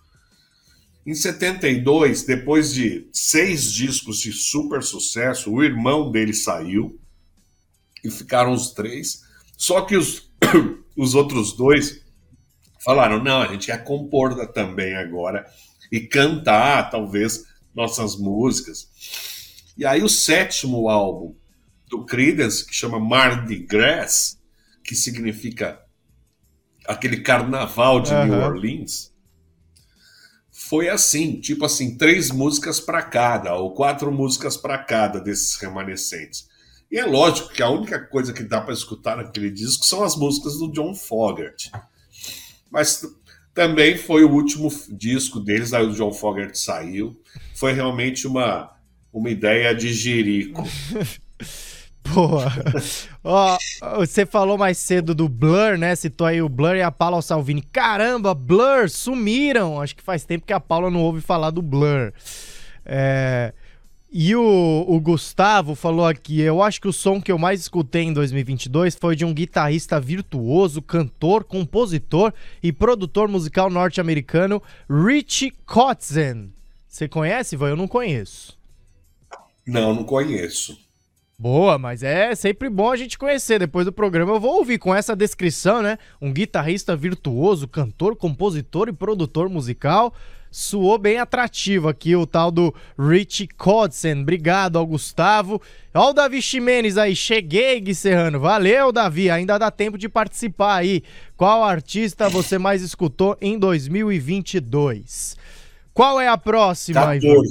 Em 72, depois de seis discos de super sucesso, o irmão dele saiu e ficaram os três. Só que os, os outros dois falaram: não, a gente quer compor também agora e cantar, talvez, nossas músicas. E aí o sétimo álbum do Creedence, que chama Mardi Gras, que significa aquele carnaval de uhum. New Orleans, foi assim, tipo assim, três músicas para cada, ou quatro músicas para cada desses remanescentes. E é lógico que a única coisa que dá para escutar naquele disco são as músicas do John Fogerty. Mas também foi o último disco deles, aí o John Fogerty saiu. Foi realmente uma, uma ideia de jerico. Boa. Ó, você falou mais cedo do Blur, né? Citou aí o Blur e a Paula Salvini. Caramba, Blur sumiram. Acho que faz tempo que a Paula não ouve falar do Blur. É... E o, o, Gustavo falou aqui: eu acho que o som que eu mais escutei em 2022 foi de um guitarrista virtuoso, cantor, compositor e produtor musical norte-americano, Richie Kotzen. Você conhece, Ivan? Eu não conheço. Não, não conheço. Boa, mas é sempre bom a gente conhecer. Depois do programa eu vou ouvir com essa descrição, né? Um guitarrista virtuoso, cantor, compositor e produtor musical suou bem atrativo aqui o tal do Rich Codsen. Obrigado ao Gustavo. Ó o Davi Ximenes aí, cheguei, Gui Serrano. Valeu, Davi, ainda dá tempo de participar aí. Qual artista você mais escutou em 2022? Qual é a próxima, 14. Ivan?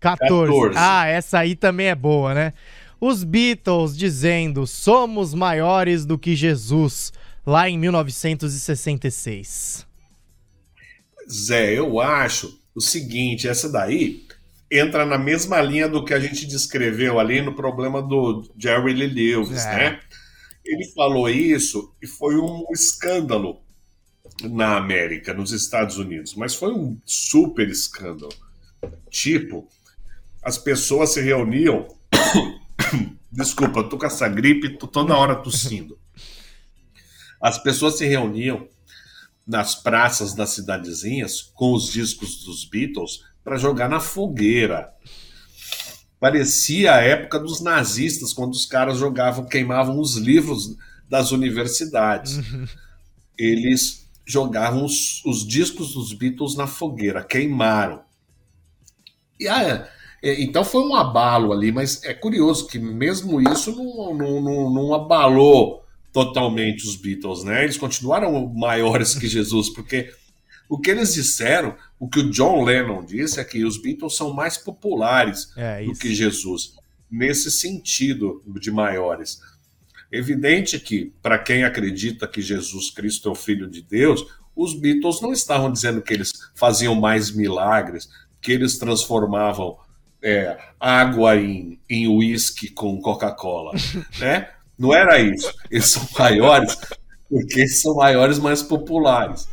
14. 14. Ah, essa aí também é boa, né? Os Beatles dizendo: somos maiores do que Jesus, lá em 1966. Zé, eu acho o seguinte: essa daí entra na mesma linha do que a gente descreveu ali no problema do Jerry Lee Lewis, é. né? Ele falou isso e foi um escândalo na América, nos Estados Unidos, mas foi um super escândalo. Tipo, as pessoas se reuniam. Desculpa, eu tô com essa gripe, tô toda hora tossindo. As pessoas se reuniam nas praças das cidadezinhas com os discos dos Beatles para jogar na fogueira. Parecia a época dos nazistas, quando os caras jogavam, queimavam os livros das universidades. Uhum. Eles jogavam os, os, discos dos Beatles na fogueira, queimaram. E é, então foi um abalo ali, mas é curioso que mesmo isso não, não, não, não abalou totalmente os Beatles, né? Eles continuaram maiores que Jesus, porque o que eles disseram, o que o John Lennon disse é que os Beatles são mais populares é, do que Jesus, nesse sentido de maiores. Evidente que, para quem acredita que Jesus Cristo é o Filho de Deus, os Beatles não estavam dizendo que eles faziam mais milagres, que eles transformavam é, água em uísque com Coca-Cola, né? Não era isso. Eles são maiores porque são maiores, mais populares.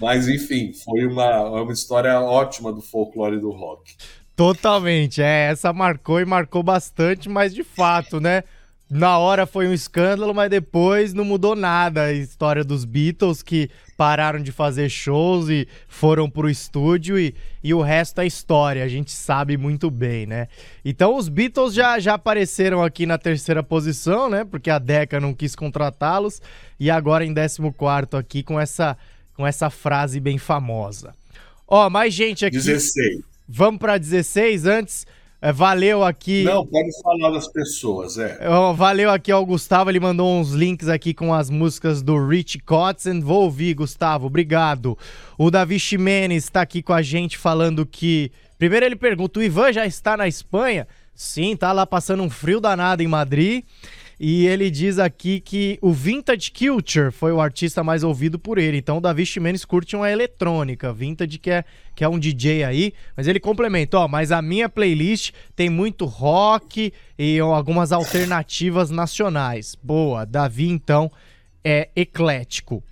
Mas, enfim, foi uma, uma história ótima do folclore do rock. Totalmente, é, essa marcou e marcou bastante, mas de fato, né? Na hora foi um escândalo, mas depois não mudou nada a história dos Beatles que pararam de fazer shows e foram pro estúdio e, e o resto é história, a gente sabe muito bem, né? Então os Beatles já, já apareceram aqui na terceira posição, né? Porque a Deca não quis contratá-los e agora em 14 aqui com essa, com essa frase bem famosa. Ó, mais gente aqui. 16. Vamos para 16 antes. É, valeu aqui. Não, pode falar das pessoas, é. Valeu aqui ao Gustavo, ele mandou uns links aqui com as músicas do Rich Kotzen. Vou ouvir, Gustavo, obrigado. O Davi Ximenes está aqui com a gente falando que. Primeiro ele pergunta: o Ivan já está na Espanha? Sim, tá lá passando um frio danado em Madrid. E ele diz aqui que o Vintage Culture foi o artista mais ouvido por ele. Então o Davi Ximenes curte uma eletrônica. Vintage que é, que é um DJ aí. Mas ele complementa, ó, mas a minha playlist tem muito rock e algumas alternativas nacionais. Boa, Davi então é eclético.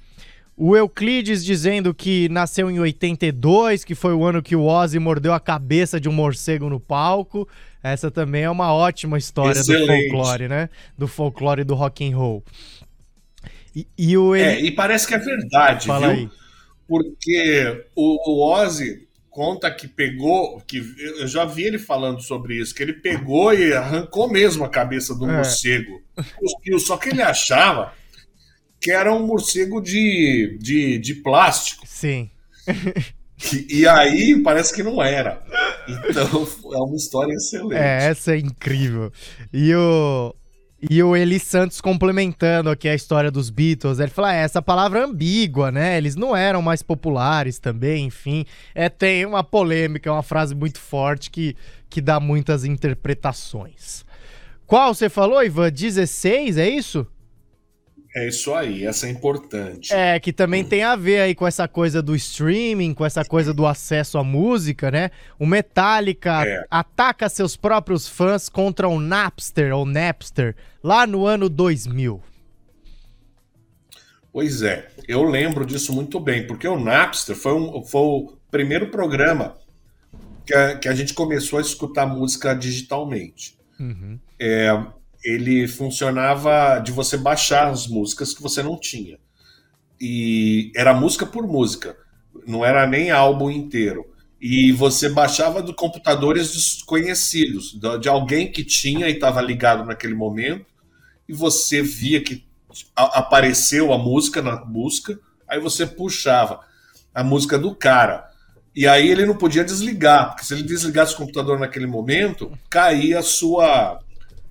O Euclides dizendo que nasceu em 82, que foi o ano que o Ozzy mordeu a cabeça de um morcego no palco. Essa também é uma ótima história Excelente. do folclore, né? Do folclore do rock and roll. E, e o ele... É, e parece que é verdade, Fala viu? Aí. Porque o, o Ozzy conta que pegou, que eu já vi ele falando sobre isso, que ele pegou e arrancou mesmo a cabeça do é. morcego. Só que ele achava que era um morcego de, de, de plástico. Sim. E, aí parece que não era. Então é uma história excelente. É, essa é incrível. E o. E o Eli Santos complementando aqui a história dos Beatles, ele fala: ah, essa palavra é ambígua, né? Eles não eram mais populares também, enfim. É, tem uma polêmica, é uma frase muito forte que, que dá muitas interpretações. Qual você falou, Ivan? 16, é isso? É isso aí, essa é importante. É, que também tem a ver aí com essa coisa do streaming, com essa coisa do acesso à música, né? O Metallica é. ataca seus próprios fãs contra o Napster ou Napster lá no ano 2000. Pois é, eu lembro disso muito bem, porque o Napster foi, um, foi o primeiro programa que a, que a gente começou a escutar música digitalmente. Uhum. É, ele funcionava de você baixar as músicas que você não tinha. E era música por música, não era nem álbum inteiro. E você baixava de computadores desconhecidos, de alguém que tinha e estava ligado naquele momento, e você via que apareceu a música na busca, aí você puxava a música do cara. E aí ele não podia desligar, porque se ele desligasse o computador naquele momento, caía a sua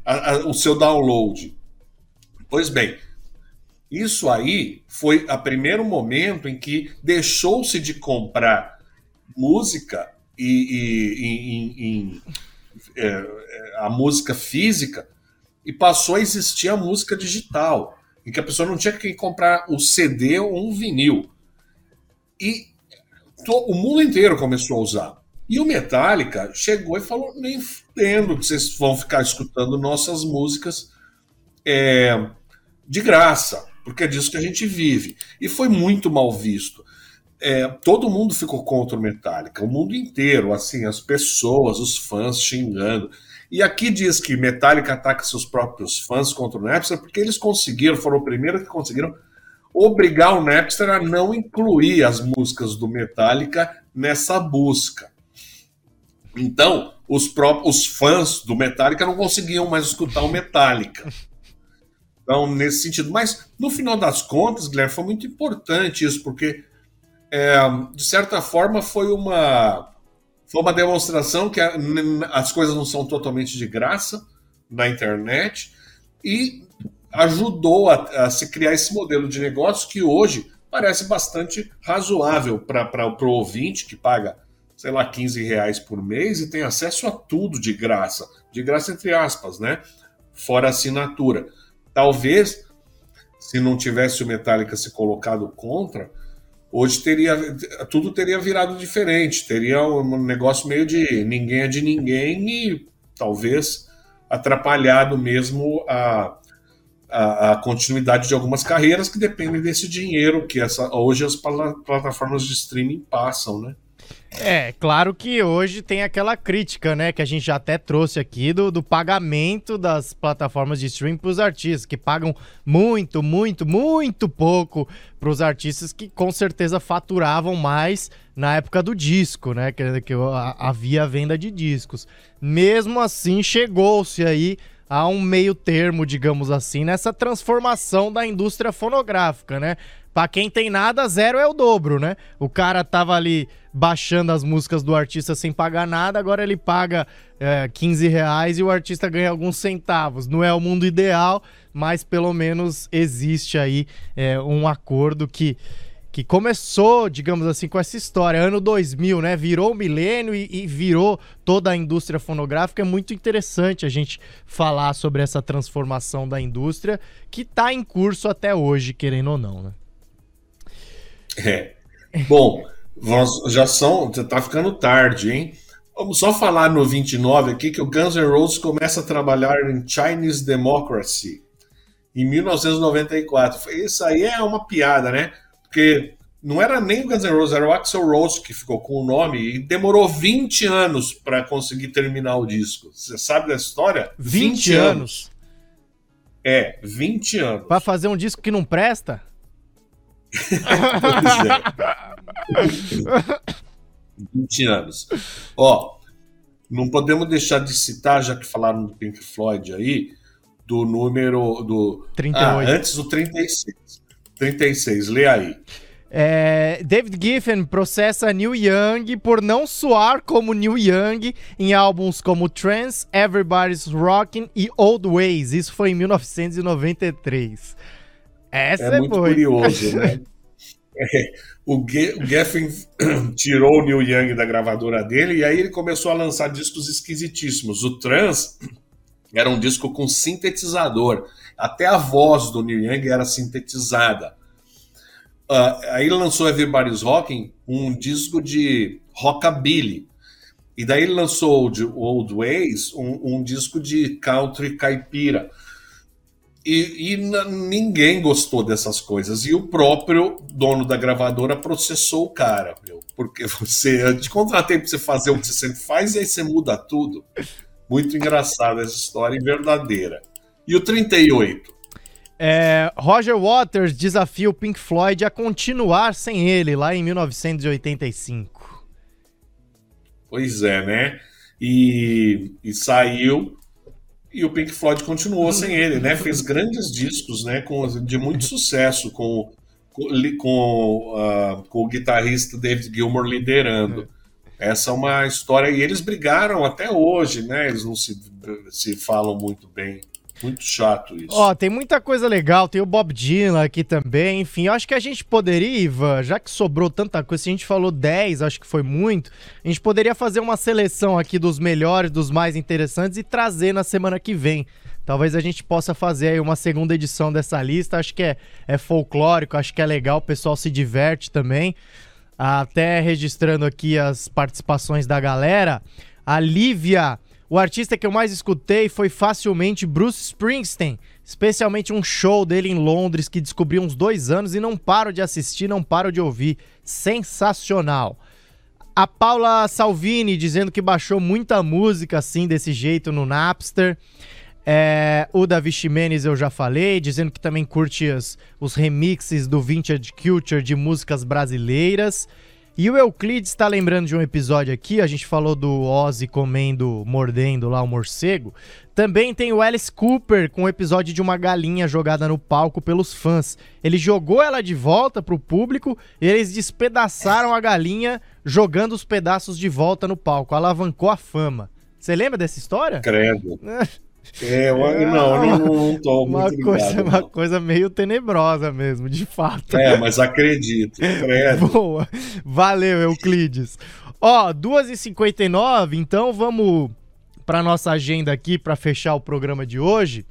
a, a, o seu download. Pois bem, isso aí foi o primeiro momento em que deixou-se de comprar música e, e em, em, é, é, a música física e passou a existir a música digital, em que a pessoa não tinha que comprar o CD ou um vinil. E to, o mundo inteiro começou a usar. E o Metallica chegou e falou: nem fudendo que vocês vão ficar escutando nossas músicas é, de graça, porque é disso que a gente vive. E foi muito mal visto. É, todo mundo ficou contra o Metallica, o mundo inteiro, assim, as pessoas, os fãs xingando. E aqui diz que Metallica ataca seus próprios fãs contra o Napster porque eles conseguiram, foram o primeiro que conseguiram obrigar o Napster a não incluir as músicas do Metallica nessa busca. Então, os próprios fãs do Metallica não conseguiam mais escutar o Metallica. Então, nesse sentido. Mas, no final das contas, Guilherme, foi muito importante isso, porque, é, de certa forma, foi uma, foi uma demonstração que a, as coisas não são totalmente de graça na internet e ajudou a, a se criar esse modelo de negócio que hoje parece bastante razoável para o ouvinte que paga sei lá, 15 reais por mês e tem acesso a tudo de graça. De graça, entre aspas, né? Fora assinatura. Talvez, se não tivesse o Metallica se colocado contra, hoje teria tudo teria virado diferente. Teria um negócio meio de ninguém é de ninguém e talvez atrapalhado mesmo a, a, a, continuidade de algumas carreiras que dependem desse dinheiro que essa, hoje as plataformas de streaming passam, né? É, claro que hoje tem aquela crítica, né, que a gente já até trouxe aqui do, do pagamento das plataformas de streaming para os artistas, que pagam muito, muito, muito pouco para os artistas que com certeza faturavam mais na época do disco, né, que, que havia venda de discos. Mesmo assim, chegou-se aí a um meio termo, digamos assim, nessa transformação da indústria fonográfica, né? Pra quem tem nada, zero é o dobro, né? O cara tava ali baixando as músicas do artista sem pagar nada, agora ele paga é, 15 reais e o artista ganha alguns centavos. Não é o mundo ideal, mas pelo menos existe aí é, um acordo que que começou, digamos assim, com essa história, ano 2000, né? Virou o milênio e, e, virou toda a indústria fonográfica. É muito interessante a gente falar sobre essa transformação da indústria que está em curso até hoje, querendo ou não, né? É. Bom, já são, já tá ficando tarde, hein? Vamos só falar no 29 aqui que o Guns N' Roses começa a trabalhar em Chinese Democracy em 1994. Isso aí é uma piada, né? porque não era nem o Guns N' Roses, era o Axel Rose que ficou com o nome e demorou 20 anos para conseguir terminar o disco. Você sabe da história? 20, 20 anos. anos. É, 20 anos. Para fazer um disco que não presta? Pois é. 20 anos. Ó, não podemos deixar de citar, já que falaram do Pink Floyd aí, do número do 38. Ah, antes do 36. 36, lê aí. É, David Giffen processa Neil Young por não soar como Neil Young em álbuns como Trance, Everybody's Rockin' e Old Ways. Isso foi em 1993. Essa é, é muito foi. curioso, né? É, o, Geffen tirou o Neil Young da gravadora dele e aí ele começou a lançar discos esquisitíssimos. O Trance era um disco com sintetizador. Até a voz do Neil Young era sintetizada. Uh, aí ele lançou Everybody's Rocking, um disco de rockabilly. E daí ele lançou o Old Ways, um, um disco de country caipira. E, e ninguém gostou dessas coisas. E o próprio dono da gravadora processou o cara, meu. Porque você, eu te contratei para você fazer o que você sempre faz e aí você muda tudo. Muito engraçada essa história e verdadeira. E o 38? É, Roger Waters desafia o Pink Floyd a continuar sem ele lá em 1985. Pois é, né? E, e saiu e o Pink Floyd continuou sem ele, né? Fez grandes discos, né? Com, de muito sucesso com, com, com, uh, com o guitarrista David Gilmour liderando. Essa é uma história e eles brigaram até hoje, né? Eles não se, se falam muito bem. Muito chato isso. Ó, tem muita coisa legal, tem o Bob Dylan aqui também, enfim, eu acho que a gente poderia, Ivan, já que sobrou tanta coisa, se a gente falou 10, acho que foi muito, a gente poderia fazer uma seleção aqui dos melhores, dos mais interessantes e trazer na semana que vem. Talvez a gente possa fazer aí uma segunda edição dessa lista, acho que é, é folclórico, acho que é legal, o pessoal se diverte também. Até registrando aqui as participações da galera, a Lívia o artista que eu mais escutei foi facilmente Bruce Springsteen, especialmente um show dele em Londres que descobri uns dois anos e não paro de assistir, não paro de ouvir. Sensacional. A Paula Salvini dizendo que baixou muita música assim, desse jeito no Napster. É, o Davi Ximenes eu já falei, dizendo que também curte as, os remixes do Vintage Culture de músicas brasileiras. E o Euclides está lembrando de um episódio aqui, a gente falou do Ozzy comendo, mordendo lá o morcego. Também tem o Alice Cooper com o um episódio de uma galinha jogada no palco pelos fãs. Ele jogou ela de volta pro público e eles despedaçaram a galinha jogando os pedaços de volta no palco. Alavancou a fama. Você lembra dessa história? Credo. É, eu, não, não, não tô uma muito coisa, ligado, Uma coisa meio tenebrosa mesmo, de fato. É, mas acredito. Credo. Boa. Valeu, Euclides. Ó, 2h59, então vamos para nossa agenda aqui para fechar o programa de hoje.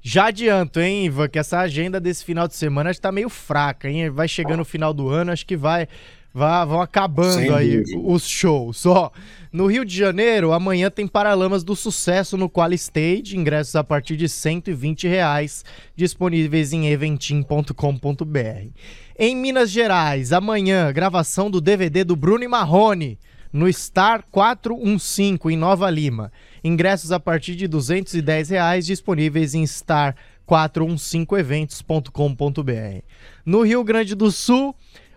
Já adianto, hein, Ivan, que essa agenda desse final de semana está meio fraca, hein? Vai chegando o final do ano, acho que vai Vá, vão acabando Sem aí dúvida. os shows. Ó, no Rio de Janeiro, amanhã tem Paralamas do Sucesso no Quali Stage, ingressos a partir de 120 reais, disponíveis em eventim.com.br. Em Minas Gerais, amanhã, gravação do DVD do Bruno e Marrone no Star 415 em Nova Lima. Ingressos a partir de 210 reais, disponíveis em Star 415eventos.com.br. No Rio Grande do Sul,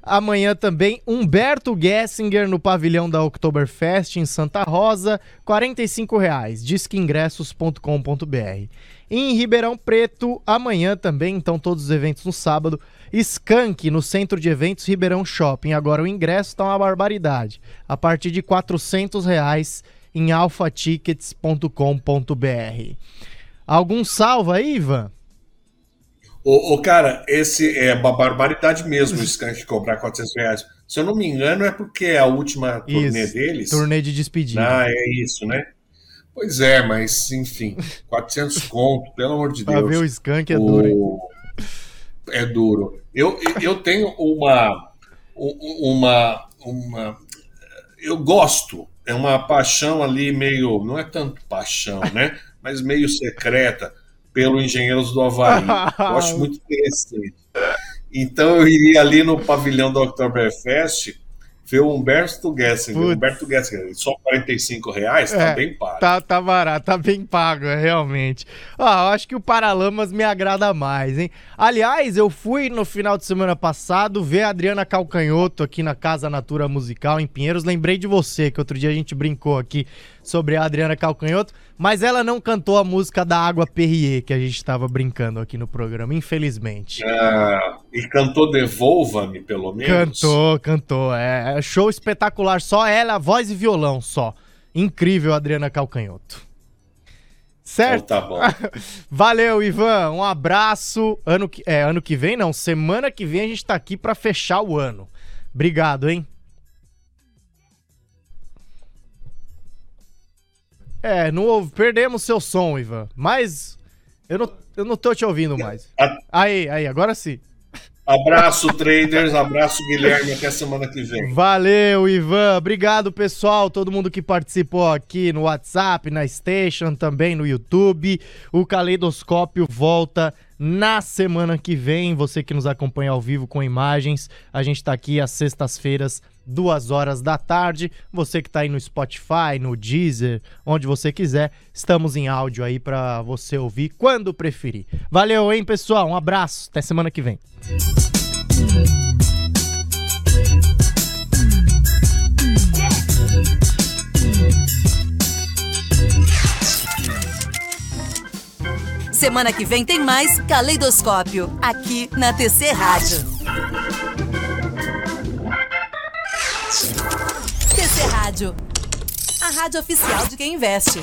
Amanhã também Humberto Gessinger no pavilhão da Oktoberfest em Santa Rosa, R$ 45,00. Disqueingressos.com.br. Em Ribeirão Preto, amanhã também, então todos os eventos no sábado, Skank no Centro de Eventos Ribeirão Shopping. Agora o ingresso está uma barbaridade, a partir de 400 reais em alfatickets.com.br. Algum salva aí, Ivan? O, o, cara, esse é uma barbaridade mesmo, o Skank cobrar 400 reais. Se eu não me engano, é porque é a última turnê isso, deles. Turnê de despedida. Ah, é isso, né? Pois é, mas enfim, 400 conto, pelo amor de Deus. Pra ver o Skank é duro. Hein? É duro. Eu, eu tenho uma, uma, uma. Eu gosto, é uma paixão ali meio. Não é tanto paixão, né? Mas meio secreta pelo Engenheiros do Havaí. Eu acho muito interessante. Então eu iria ali no pavilhão do Oktoberfest ver o Humberto Gessinger. Putz. Humberto Gessinger, só 45 reais, tá é, bem pago. Tá, tá barato, tá bem pago, é, realmente. Ah, eu acho que o Paralamas me agrada mais, hein? Aliás, eu fui no final de semana passado ver a Adriana Calcanhoto aqui na Casa Natura Musical em Pinheiros. Lembrei de você, que outro dia a gente brincou aqui sobre a Adriana Calcanhoto, mas ela não cantou a música da Água Perrier, que a gente estava brincando aqui no programa, infelizmente. Ah, e cantou Devolva-me, pelo menos? Cantou, cantou. É, é show espetacular, só ela, voz e violão só. Incrível, Adriana Calcanhoto. Certo? Então tá bom. Valeu, Ivan. Um abraço. Ano que, é, ano que vem, não. Semana que vem a gente tá aqui para fechar o ano. Obrigado, hein? É, não ouve, perdemos seu som, Ivan. Mas eu não, eu não tô te ouvindo mais. Aí, aí, agora sim. Abraço, traders. Abraço, Guilherme. Até semana que vem. Valeu, Ivan. Obrigado, pessoal. Todo mundo que participou aqui no WhatsApp, na Station, também no YouTube. O Caleidoscópio volta na semana que vem. Você que nos acompanha ao vivo com imagens, a gente tá aqui às sextas-feiras duas horas da tarde. Você que está aí no Spotify, no Deezer, onde você quiser, estamos em áudio aí para você ouvir quando preferir. Valeu, hein, pessoal? Um abraço, até semana que vem. Semana que vem tem mais Caleidoscópio, aqui na TC Rádio. TC Rádio, a rádio oficial de quem investe.